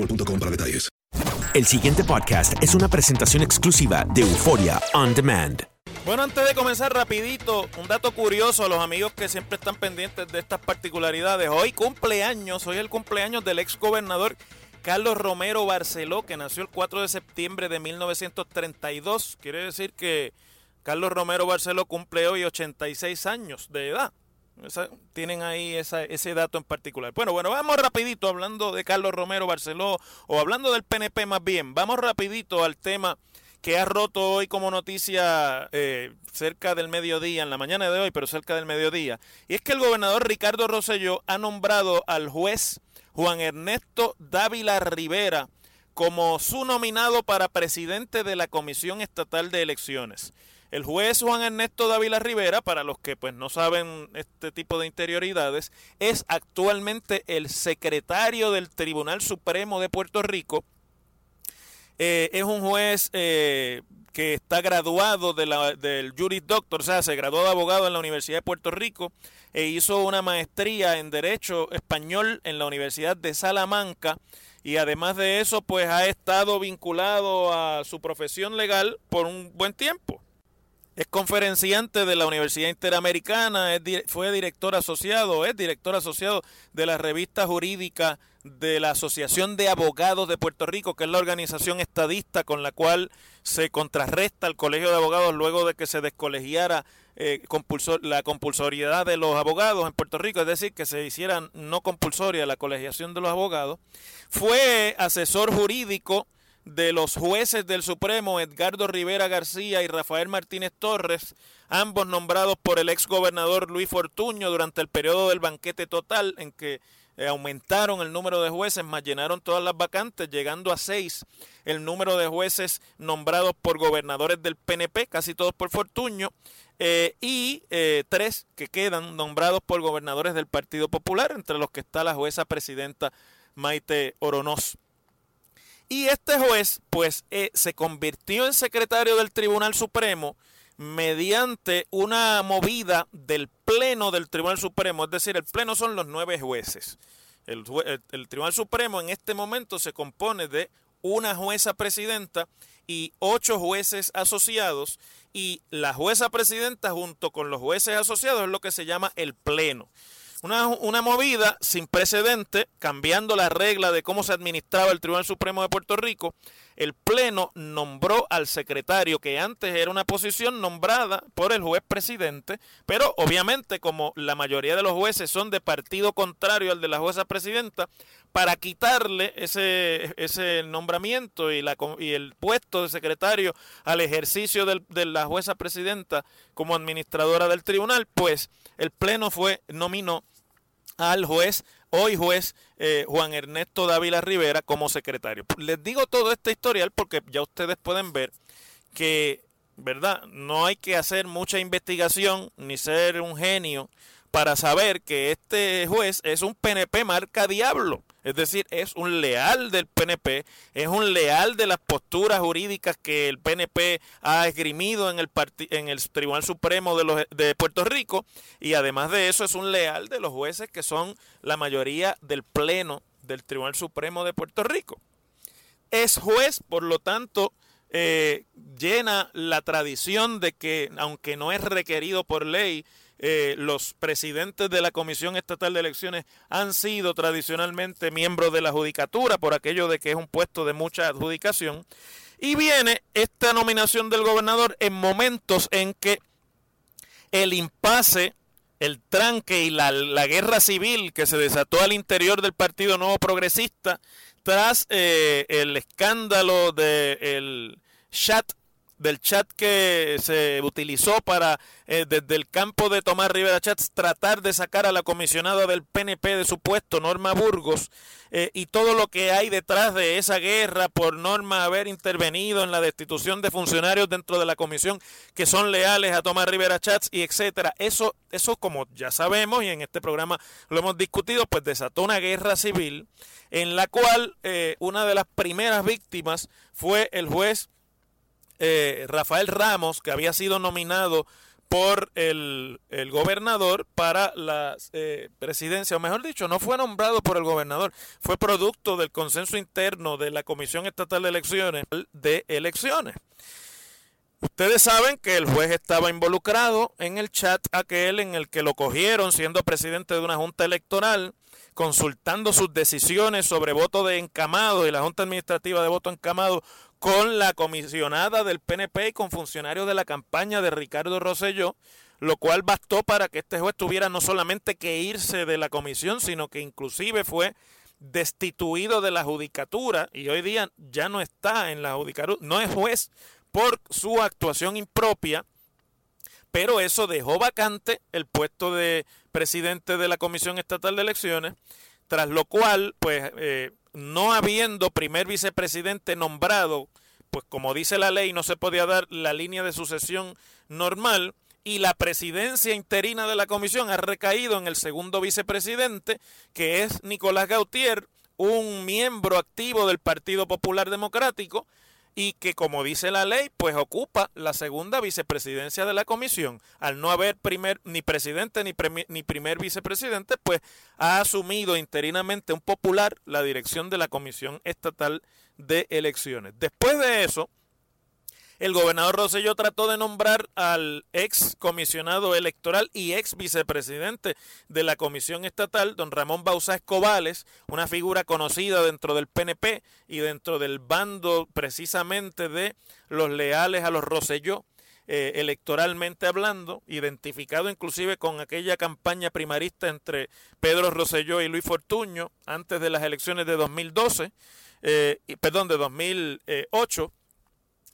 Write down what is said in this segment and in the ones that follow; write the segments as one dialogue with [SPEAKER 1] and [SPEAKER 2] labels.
[SPEAKER 1] boostmobile.com para detalles.
[SPEAKER 2] El siguiente podcast es una presentación exclusiva de Euforia On Demand.
[SPEAKER 3] Bueno, antes de comenzar rapidito, un dato curioso a los amigos que siempre están pendientes de estas particularidades. Hoy cumpleaños, hoy es el cumpleaños del ex gobernador Carlos Romero Barceló, que nació el 4 de septiembre de 1932. Quiere decir que Carlos Romero Barceló cumple hoy 86 años de edad. Tienen ahí esa- ese dato en particular. Bueno, bueno, vamos rapidito hablando de Carlos Romero Barceló o hablando del PNP más bien. Vamos rapidito al tema que ha roto hoy como noticia eh, cerca del mediodía, en la mañana de hoy, pero cerca del mediodía. Y es que el gobernador Ricardo Rosselló ha nombrado al juez Juan Ernesto Dávila Rivera como su nominado para presidente de la Comisión Estatal de Elecciones. El juez Juan Ernesto Dávila Rivera, para los que pues no saben este tipo de interioridades, es actualmente el secretario del Tribunal Supremo de Puerto Rico. Eh, es un juez eh, que está graduado del Juris Doctor, o sea, se graduó de abogado en la Universidad de Puerto Rico e hizo una maestría en Derecho Español en la Universidad de Salamanca y además de eso, pues ha estado vinculado a su profesión legal por un buen tiempo. Es conferenciante de la Universidad Interamericana, es fue director asociado, es director asociado de la revista jurídica de la Asociación de Abogados de Puerto Rico, que es la organización estadista con la cual se contrarresta el Colegio de Abogados luego de que se descolegiara eh, la compulsoriedad de los abogados en Puerto Rico, es decir, que se hiciera no compulsoria la colegiación de los abogados. Fue asesor jurídico de los jueces del Supremo Edgardo Rivera García y Rafael Martínez Torres, ambos nombrados por el ex gobernador Luis Fortuño durante el periodo del banquete total en que eh, aumentaron el número de jueces, más llenaron todas las vacantes, llegando a seis el número de jueces nombrados por gobernadores del PNP, casi todos por Fortuño, eh, y eh, tres que quedan nombrados por gobernadores del Partido Popular, entre los que está la jueza presidenta Maite Oronoz. Y este juez, pues, eh, se convirtió en secretario del Tribunal Supremo mediante una movida del Pleno del Tribunal Supremo. Es decir, el Pleno son los nueve jueces. El, el Tribunal Supremo en este momento se compone de una jueza presidenta y ocho jueces asociados. Y la jueza presidenta junto con los jueces asociados es lo que se llama el Pleno. Una, una movida sin precedente, cambiando la regla de cómo se administraba el Tribunal Supremo de Puerto Rico. El Pleno nombró al secretario, que antes era una posición nombrada por el juez presidente, pero obviamente como la mayoría de los jueces son de partido contrario al de la jueza presidenta, para quitarle ese, ese nombramiento y, la, y el puesto de secretario al ejercicio del, de la jueza presidenta como administradora del tribunal, pues el Pleno fue nominó al juez, hoy juez eh, Juan Ernesto Dávila Rivera como secretario. Les digo todo este historial porque ya ustedes pueden ver que, ¿verdad? No hay que hacer mucha investigación ni ser un genio para saber que este juez es un PNP marca diablo. Es decir, es un leal del PNP, es un leal de las posturas jurídicas que el PNP ha esgrimido en el, en el Tribunal Supremo de, los, de Puerto Rico y además de eso es un leal de los jueces que son la mayoría del Pleno del Tribunal Supremo de Puerto Rico. Es juez, por lo tanto, eh, llena la tradición de que, aunque no es requerido por ley, eh, los presidentes de la Comisión Estatal de Elecciones han sido tradicionalmente miembros de la judicatura por aquello de que es un puesto de mucha adjudicación. Y viene esta nominación del gobernador en momentos en que el impasse, el tranque y la, guerra civil que se desató al interior del Partido Nuevo Progresista tras eh, el escándalo del chat del chat que se utilizó para eh, desde el campo de Tomás Rivera Chats tratar de sacar a la comisionada del PNP de su puesto, Norma Burgos, eh, y todo lo que hay detrás de esa guerra por Norma haber intervenido en la destitución de funcionarios dentro de la comisión que son leales a Tomás Rivera Chats y etcétera. Eso, eso como ya sabemos y en este programa lo hemos discutido, pues desató una guerra civil en la cual eh, una de las primeras víctimas fue el juez eh, Rafael Ramos, que había sido nominado por el, gobernador para la eh, presidencia, o mejor dicho, no fue nombrado por el gobernador, fue producto del consenso interno de la Comisión Estatal de Elecciones de elecciones. Ustedes saben que el juez estaba involucrado en el chat aquel en el que lo cogieron siendo presidente de una junta electoral, consultando sus decisiones sobre voto de encamado y la junta administrativa de voto encamado con la comisionada del PNP y con funcionarios de la campaña de Ricardo Rosselló, lo cual bastó para que este juez tuviera no solamente que irse de la comisión, sino que inclusive fue destituido de la judicatura y hoy día ya no está en la judicatura, no es juez por su actuación impropia, pero eso dejó vacante el puesto de presidente de la Comisión Estatal de Elecciones, tras lo cual, pues, eh, no habiendo primer vicepresidente nombrado, pues como dice la ley, no se podía dar la línea de sucesión normal y la presidencia interina de la comisión ha recaído en el segundo vicepresidente, que es Nicolás Gautier, un miembro activo del Partido Popular Democrático, y que como dice la ley, pues ocupa la segunda vicepresidencia de la comisión. Al no haber primer ni presidente ni, ni primer vicepresidente, pues ha asumido interinamente un popular la dirección de la Comisión Estatal de Elecciones. Después de eso, el gobernador Rosselló trató de nombrar al ex comisionado electoral y ex vicepresidente de la comisión estatal, don Ramón Bausá Escobales, una figura conocida dentro del PNP y dentro del bando precisamente de los leales a los Rosselló. Eh, electoralmente hablando, identificado inclusive con aquella campaña primarista entre Pedro Rosselló y Luis Fortuño antes de las elecciones de 2012, eh, perdón, de 2008,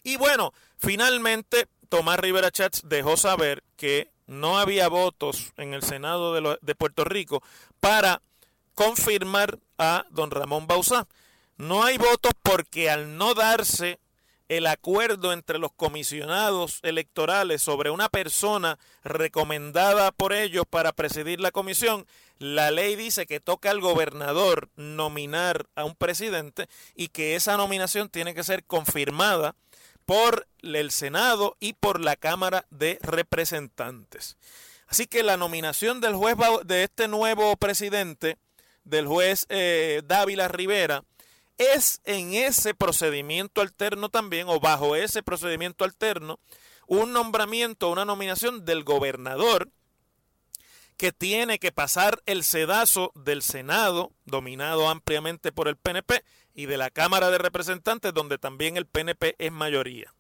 [SPEAKER 3] y bueno, finalmente Tomás Rivera Chats dejó saber que no había votos en el Senado de, de Puerto Rico para confirmar a don Ramón Bausá. No hay votos porque al no darse el acuerdo entre los comisionados electorales sobre una persona recomendada por ellos para presidir la comisión, la ley dice que toca al gobernador nominar a un presidente y que esa nominación tiene que ser confirmada por el Senado y por la Cámara de Representantes. Así que la nominación del juez de este nuevo presidente, del juez eh, Dávila Rivera, es en ese procedimiento alterno también, o bajo ese procedimiento alterno, un nombramiento, una nominación del gobernador, que tiene que pasar el sedazo del Senado, dominado ampliamente por el PNP, y de la Cámara de Representantes, donde también el PNP es mayoría.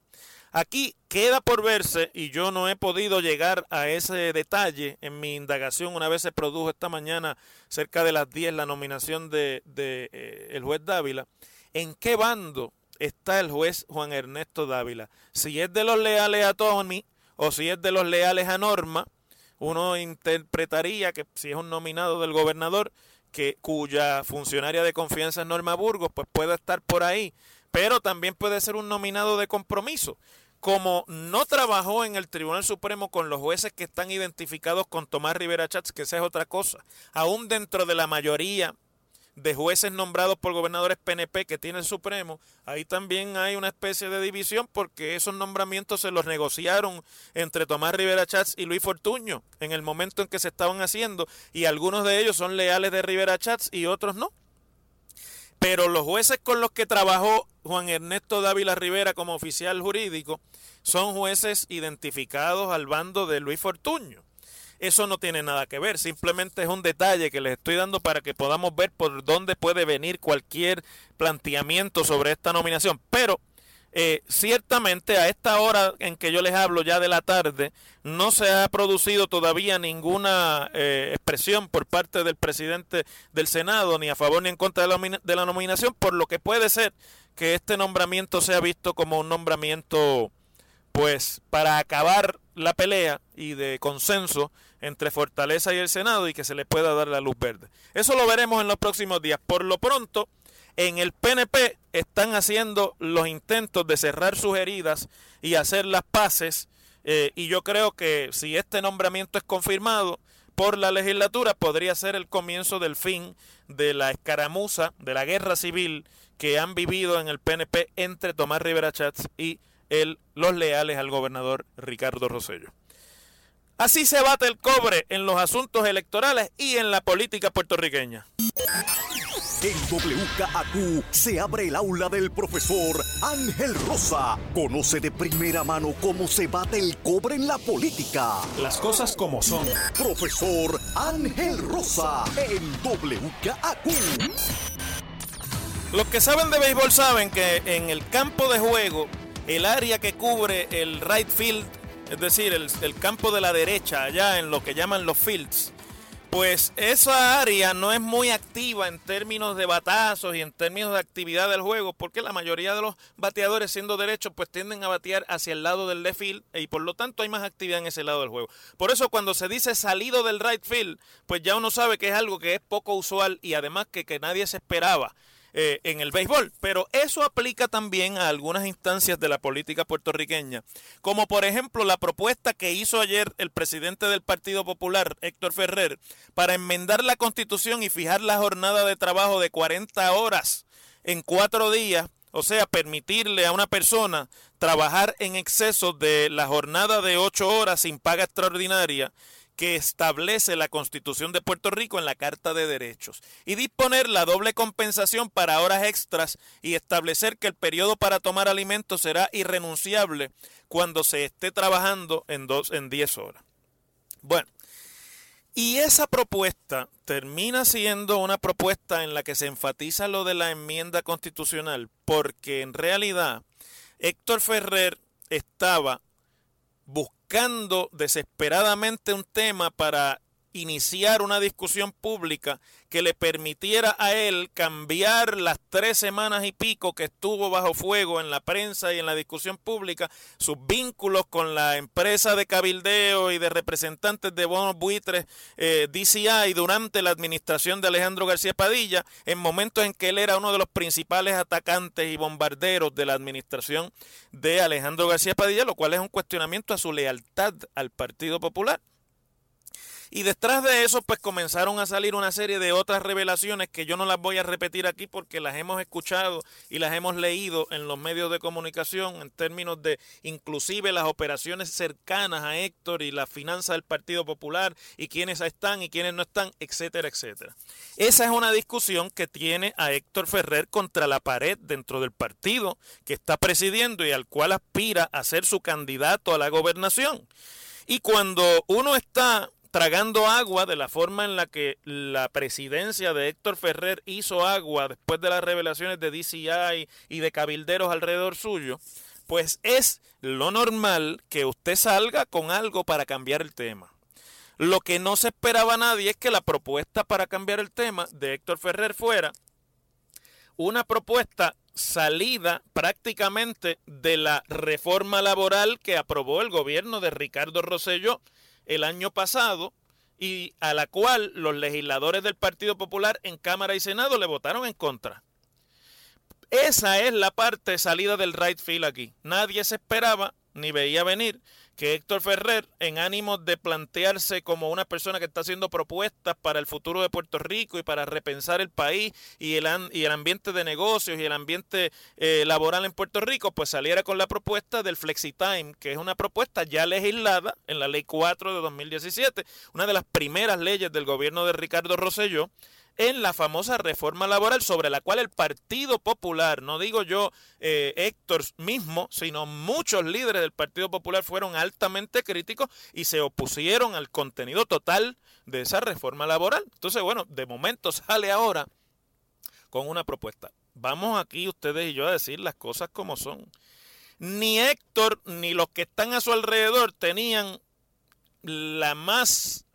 [SPEAKER 3] Aquí queda por verse, y yo no he podido llegar a ese detalle en mi indagación una vez se produjo esta mañana cerca de las 10 la nominación de, eh, el juez Dávila, en qué bando está el juez Juan Ernesto Dávila. Si es de los leales a Tony o si es de los leales a Norma, uno interpretaría que si es un nominado del gobernador, que cuya funcionaria de confianza es Norma Burgos, pues puede estar por ahí, pero también puede ser un nominado de compromiso. Como no trabajó en el Tribunal Supremo con los jueces que están identificados con Tomás Rivera Chats, que esa es otra cosa, aún dentro de la mayoría de jueces nombrados por gobernadores PNP que tiene el Supremo, ahí también hay una especie de división porque esos nombramientos se los negociaron entre Tomás Rivera Chats y Luis Fortuño en el momento en que se estaban haciendo y algunos de ellos son leales de Rivera Chats y otros no. Pero los jueces con los que trabajó Juan Ernesto Dávila Rivera como oficial jurídico son jueces identificados al bando de Luis Fortuño. Eso no tiene nada que ver, simplemente es un detalle que les estoy dando para que podamos ver por dónde puede venir cualquier planteamiento sobre esta nominación. Pero eh, ciertamente a esta hora en que yo les hablo ya de la tarde, no se ha producido todavía ninguna eh, expresión por parte del presidente del Senado, ni a favor ni en contra de la, de la nominación, por lo que puede ser que este nombramiento sea visto como un nombramiento, pues, para acabar la pelea y de consenso entre Fortaleza y el Senado y que se le pueda dar la luz verde. Eso lo veremos en los próximos días. Por lo pronto, en el PNP están haciendo los intentos de cerrar sus heridas y hacer las paces eh, y yo creo que si este nombramiento es confirmado por la legislatura podría ser el comienzo del fin de la escaramuza, de la guerra civil que han vivido en el PNP entre Tomás Rivera Chats y el, los leales al gobernador Ricardo Rosello. Así se bate el cobre en los asuntos electorales y en la política puertorriqueña.
[SPEAKER 2] En WKAQ se abre el aula del profesor Ángel Rosa. Conoce de primera mano cómo se bate el cobre en la política.
[SPEAKER 3] Las cosas como son.
[SPEAKER 2] Profesor Ángel Rosa en WKAQ.
[SPEAKER 3] Los que saben de béisbol saben que en el campo de juego, el área que cubre el right field es decir, el, campo de la derecha, allá en lo que llaman los fields, pues esa área no es muy activa en términos de batazos y en términos de actividad del juego, porque la mayoría de los bateadores siendo derechos pues tienden a batear hacia el lado del left field y por lo tanto hay más actividad en ese lado del juego. Por eso cuando se dice salido del right field, pues ya uno sabe que es algo que es poco usual y además que, que nadie se esperaba. Eh, en el béisbol. Pero eso aplica también a algunas instancias de la política puertorriqueña, como por ejemplo la propuesta que hizo ayer el presidente del Partido Popular, Héctor Ferrer, para enmendar la constitución y fijar la jornada de trabajo de 40 horas en cuatro días o sea, permitirle a una persona trabajar en exceso de la jornada de ocho horas sin paga extraordinaria que establece la Constitución de Puerto Rico en la Carta de Derechos y disponer la doble compensación para horas extras y establecer que el periodo para tomar alimentos será irrenunciable cuando se esté trabajando en, dos, en 10 horas. Bueno, y esa propuesta termina siendo una propuesta en la que se enfatiza lo de la enmienda constitucional porque en realidad Héctor Ferrer estaba buscando desesperadamente un tema para iniciar una discusión pública que le permitiera a él cambiar las tres semanas y pico que estuvo bajo fuego en la prensa y en la discusión pública, sus vínculos con la empresa de cabildeo y de representantes de bonos buitres eh, DCI durante la administración de Alejandro García Padilla, en momentos en que él era uno de los principales atacantes y bombarderos de la administración de Alejandro García Padilla, lo cual es un cuestionamiento a su lealtad al Partido Popular. Y detrás de eso, pues comenzaron a salir una serie de otras revelaciones que yo no las voy a repetir aquí porque las hemos escuchado y las hemos leído en los medios de comunicación en términos de inclusive las operaciones cercanas a Héctor y la finanza del Partido Popular y quiénes están y quiénes no están, etcétera, etcétera. Esa es una discusión que tiene a Héctor Ferrer contra la pared dentro del partido que está presidiendo y al cual aspira a ser su candidato a la gobernación. Y cuando uno está tragando agua de la forma en la que la presidencia de Héctor Ferrer hizo agua después de las revelaciones de DCI y de cabilderos alrededor suyo, pues es lo normal que usted salga con algo para cambiar el tema. Lo que no se esperaba nadie es que la propuesta para cambiar el tema de Héctor Ferrer fuera una propuesta salida prácticamente de la reforma laboral que aprobó el gobierno de Ricardo Rosselló el año pasado y a la cual los legisladores del Partido Popular en Cámara y Senado le votaron en contra. Esa es la parte salida del right field aquí. Nadie se esperaba ni veía venir que Héctor Ferrer, en ánimo de plantearse como una persona que está haciendo propuestas para el futuro de Puerto Rico y para repensar el país y el, y el ambiente de negocios y el ambiente eh, laboral en Puerto Rico, pues saliera con la propuesta del FlexiTime, que es una propuesta ya legislada en la Ley 4 de 2017, una de las primeras leyes del gobierno de Ricardo Rosselló, en la famosa reforma laboral sobre la cual el Partido Popular, no digo yo eh, Héctor mismo, sino muchos líderes del Partido Popular fueron altamente críticos y se opusieron al contenido total de esa reforma laboral. Entonces, bueno, de momento sale ahora con una propuesta. Vamos aquí ustedes y yo a decir las cosas como son. Ni Héctor ni los que están a su alrededor tenían la más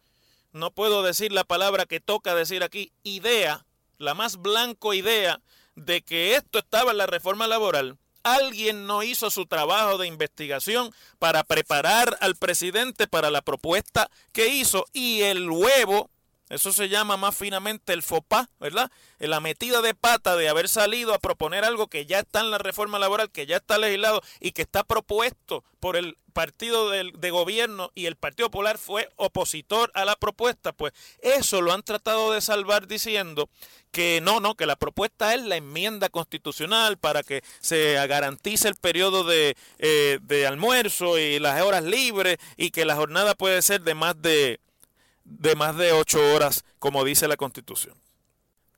[SPEAKER 3] no puedo decir la palabra que toca decir aquí, idea, la más blanco idea de que esto estaba en la reforma laboral. Alguien no hizo su trabajo de investigación para preparar al presidente para la propuesta que hizo y el huevo eso se llama más finamente el FOPA, ¿verdad? La metida de pata de haber salido a proponer algo que ya está en la reforma laboral, que ya está legislado y que está propuesto por el partido de, gobierno y el Partido Popular fue opositor a la propuesta, pues eso lo han tratado de salvar diciendo que no, no, que la propuesta es la enmienda constitucional para que se garantice el periodo de, eh, de almuerzo y las horas libres y que la jornada puede ser de más de de más de ocho horas, como dice la Constitución.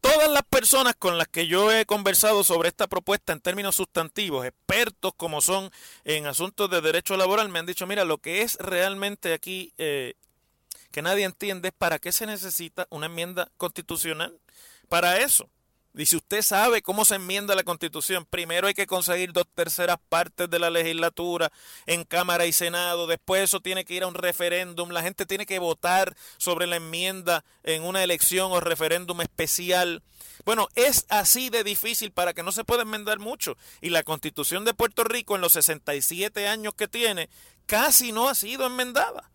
[SPEAKER 3] Todas las personas con las que yo he conversado sobre esta propuesta en términos sustantivos, expertos como son en asuntos de derecho laboral, me han dicho, mira, lo que es realmente aquí eh, que nadie entiende es para qué se necesita una enmienda constitucional. Para eso. Y si usted sabe cómo se enmienda la constitución, primero hay que conseguir dos terceras partes de la legislatura en Cámara y Senado, después eso tiene que ir a un referéndum, la gente tiene que votar sobre la enmienda en una elección o referéndum especial. Bueno, es así de difícil para que no se pueda enmendar mucho. Y la constitución de Puerto Rico en los 67 años que tiene casi no ha sido enmendada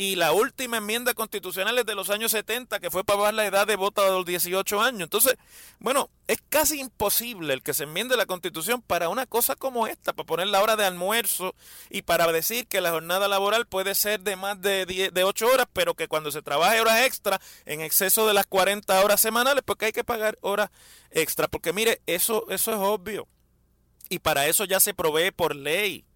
[SPEAKER 3] y la última enmienda constitucional es de los años 70, que fue para bajar la edad de voto a los 18 años. Entonces, bueno, es casi imposible el que se enmiende la constitución para una cosa como esta, para poner la hora de almuerzo y para decir que la jornada laboral puede ser de más de, 10, de 8 horas, pero que cuando se trabaje horas extra en exceso de las 40 horas semanales, porque hay que pagar horas extra. Porque mire, eso, eso es obvio. Y para eso ya se provee por ley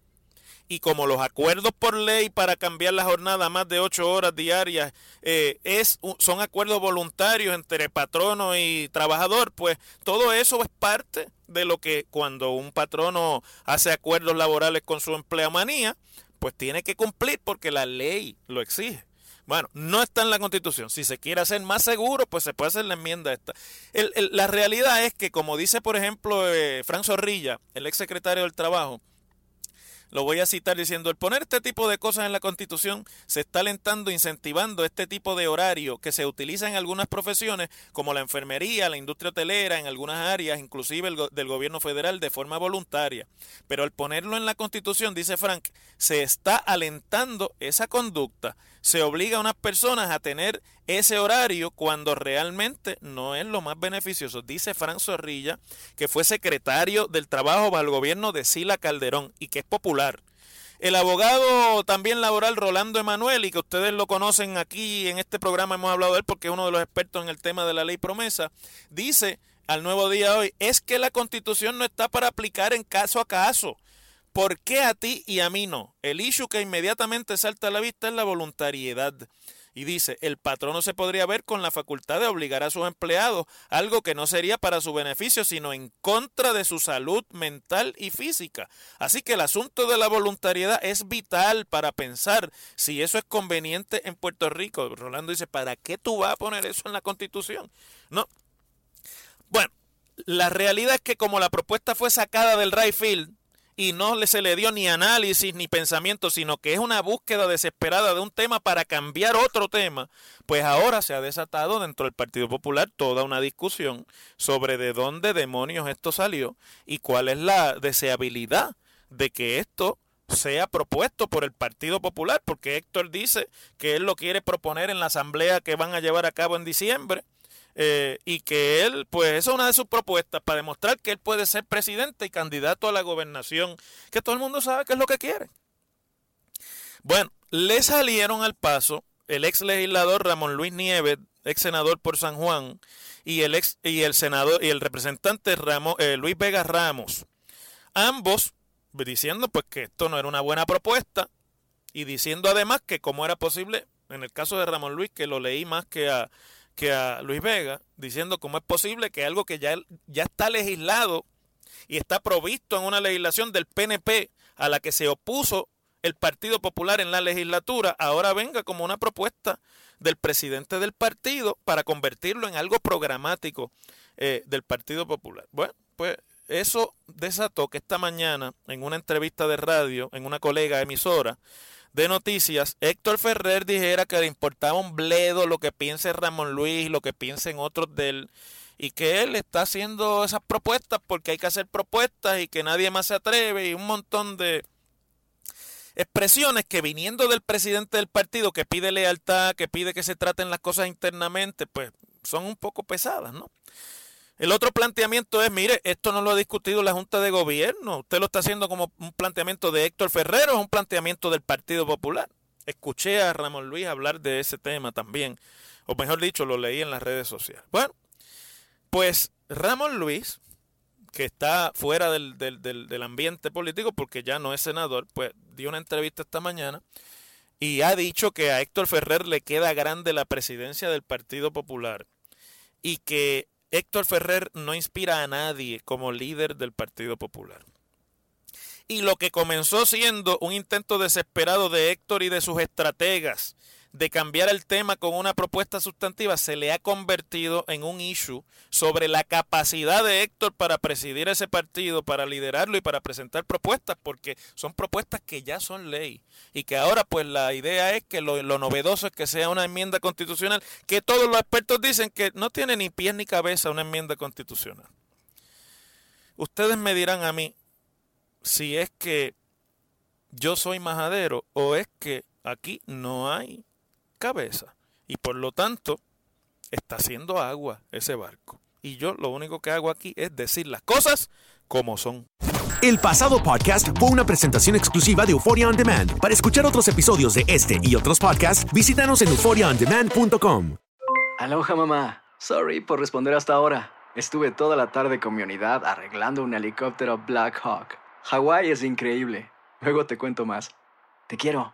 [SPEAKER 3] y como los acuerdos por ley para cambiar la jornada a más de ocho horas diarias eh, es, son acuerdos voluntarios entre patrono y trabajador, pues todo eso es parte de lo que cuando un patrono hace acuerdos laborales con su empleomanía, pues tiene que cumplir porque la ley lo exige. Bueno, no está en la constitución. Si se quiere hacer más seguro, pues se puede hacer la enmienda esta. la realidad es que, como dice, por ejemplo, eh, Fran Zorrilla, el ex secretario del Trabajo, lo voy a citar diciendo, el poner este tipo de cosas en la Constitución se está alentando, incentivando este tipo de horario que se utiliza en algunas profesiones como la enfermería, la industria hotelera, en algunas áreas, inclusive el del gobierno federal, de forma voluntaria. Pero al ponerlo en la Constitución, dice Frank, se está alentando esa conducta se obliga a unas personas a tener ese horario cuando realmente no es lo más beneficioso. Dice Fran Zorrilla, que fue secretario del trabajo bajo el gobierno de Sila Calderón y que es popular. El abogado también laboral Rolando Emanuel, y que ustedes lo conocen aquí en este programa, hemos hablado de él porque es uno de los expertos en el tema de la ley promesa, dice al nuevo día hoy, es que la constitución no está para aplicar en caso a caso. ¿Por qué a ti y a mí no? El issue que inmediatamente salta a la vista es la voluntariedad. Y dice, el patrono se podría ver con la facultad de obligar a sus empleados, algo que no sería para su beneficio, sino en contra de su salud mental y física. Así que el asunto de la voluntariedad es vital para pensar si eso es conveniente en Puerto Rico. Rolando dice, ¿para qué tú vas a poner eso en la Constitución? No. Bueno, la realidad es que como la propuesta fue sacada del right y no se le dio ni análisis ni pensamiento, sino que es una búsqueda desesperada de un tema para cambiar otro tema, pues ahora se ha desatado dentro del Partido Popular toda una discusión sobre de dónde demonios esto salió y cuál es la deseabilidad de que esto sea propuesto por el Partido Popular, porque Héctor dice que él lo quiere proponer en la asamblea que van a llevar a cabo en diciembre eh, y que él, pues esa es una de sus propuestas para demostrar que él puede ser presidente y candidato a la gobernación, que todo el mundo sabe que es lo que quiere. Bueno, le salieron al paso el ex legislador Ramón Luis Nieves, ex senador por San Juan, y el ex y el senador y el representante Ramos, eh, Luis Vega Ramos, ambos diciendo pues que esto no era una buena propuesta y diciendo además que cómo era posible, en el caso de Ramón Luis, que lo leí más que a que a Luis Vega, diciendo cómo es posible que algo que ya, ya está legislado y está provisto en una legislación del PNP a la que se opuso el Partido Popular en la legislatura, ahora venga como una propuesta del presidente del partido para convertirlo en algo programático eh, del Partido Popular. Bueno, pues eso desató que esta mañana, en una entrevista de radio, en una colega emisora, de noticias, Héctor Ferrer dijera que le importaba un bledo lo que piense Ramón Luis, lo que piensen otros de él, y que él está haciendo esas propuestas porque hay que hacer propuestas y que nadie más se atreve, y un montón de expresiones que viniendo del presidente del partido que pide lealtad, que pide que se traten las cosas internamente, pues son un poco pesadas, ¿no? El otro planteamiento es, mire, esto no lo ha discutido la Junta de Gobierno. Usted lo está haciendo como un planteamiento de Héctor Ferrero, es un planteamiento del Partido Popular. Escuché a Ramón Luis hablar de ese tema también, o mejor dicho, lo leí en las redes sociales. Bueno, pues Ramón Luis, que está fuera del, del, del, del ambiente político porque ya no es senador, pues dio una entrevista esta mañana y ha dicho que a Héctor Ferrer le queda grande la presidencia del Partido Popular y que Héctor Ferrer no inspira a nadie como líder del Partido Popular. Y lo que comenzó siendo un intento desesperado de Héctor y de sus estrategas de cambiar el tema con una propuesta sustantiva se le ha convertido en un issue sobre la capacidad de Héctor para presidir ese partido, para liderarlo y para presentar propuestas, porque son propuestas que ya son ley y que ahora pues la idea es que lo, lo novedoso es que sea una enmienda constitucional, que todos los expertos dicen que no tiene ni pies ni cabeza una enmienda constitucional. Ustedes me dirán a mí si es que yo soy majadero o es que aquí no hay cabeza. Y por lo tanto, está haciendo agua ese barco. Y yo lo único que hago aquí es decir las cosas como son.
[SPEAKER 4] El pasado podcast fue una presentación exclusiva de Euphoria On Demand. Para escuchar otros episodios de este y otros podcasts, visítanos en euphoriaondemand.com.
[SPEAKER 5] Aloha mamá. Sorry por responder hasta ahora. Estuve toda la tarde con mi unidad arreglando un helicóptero Black Hawk. Hawái es increíble. Luego te cuento más. Te quiero.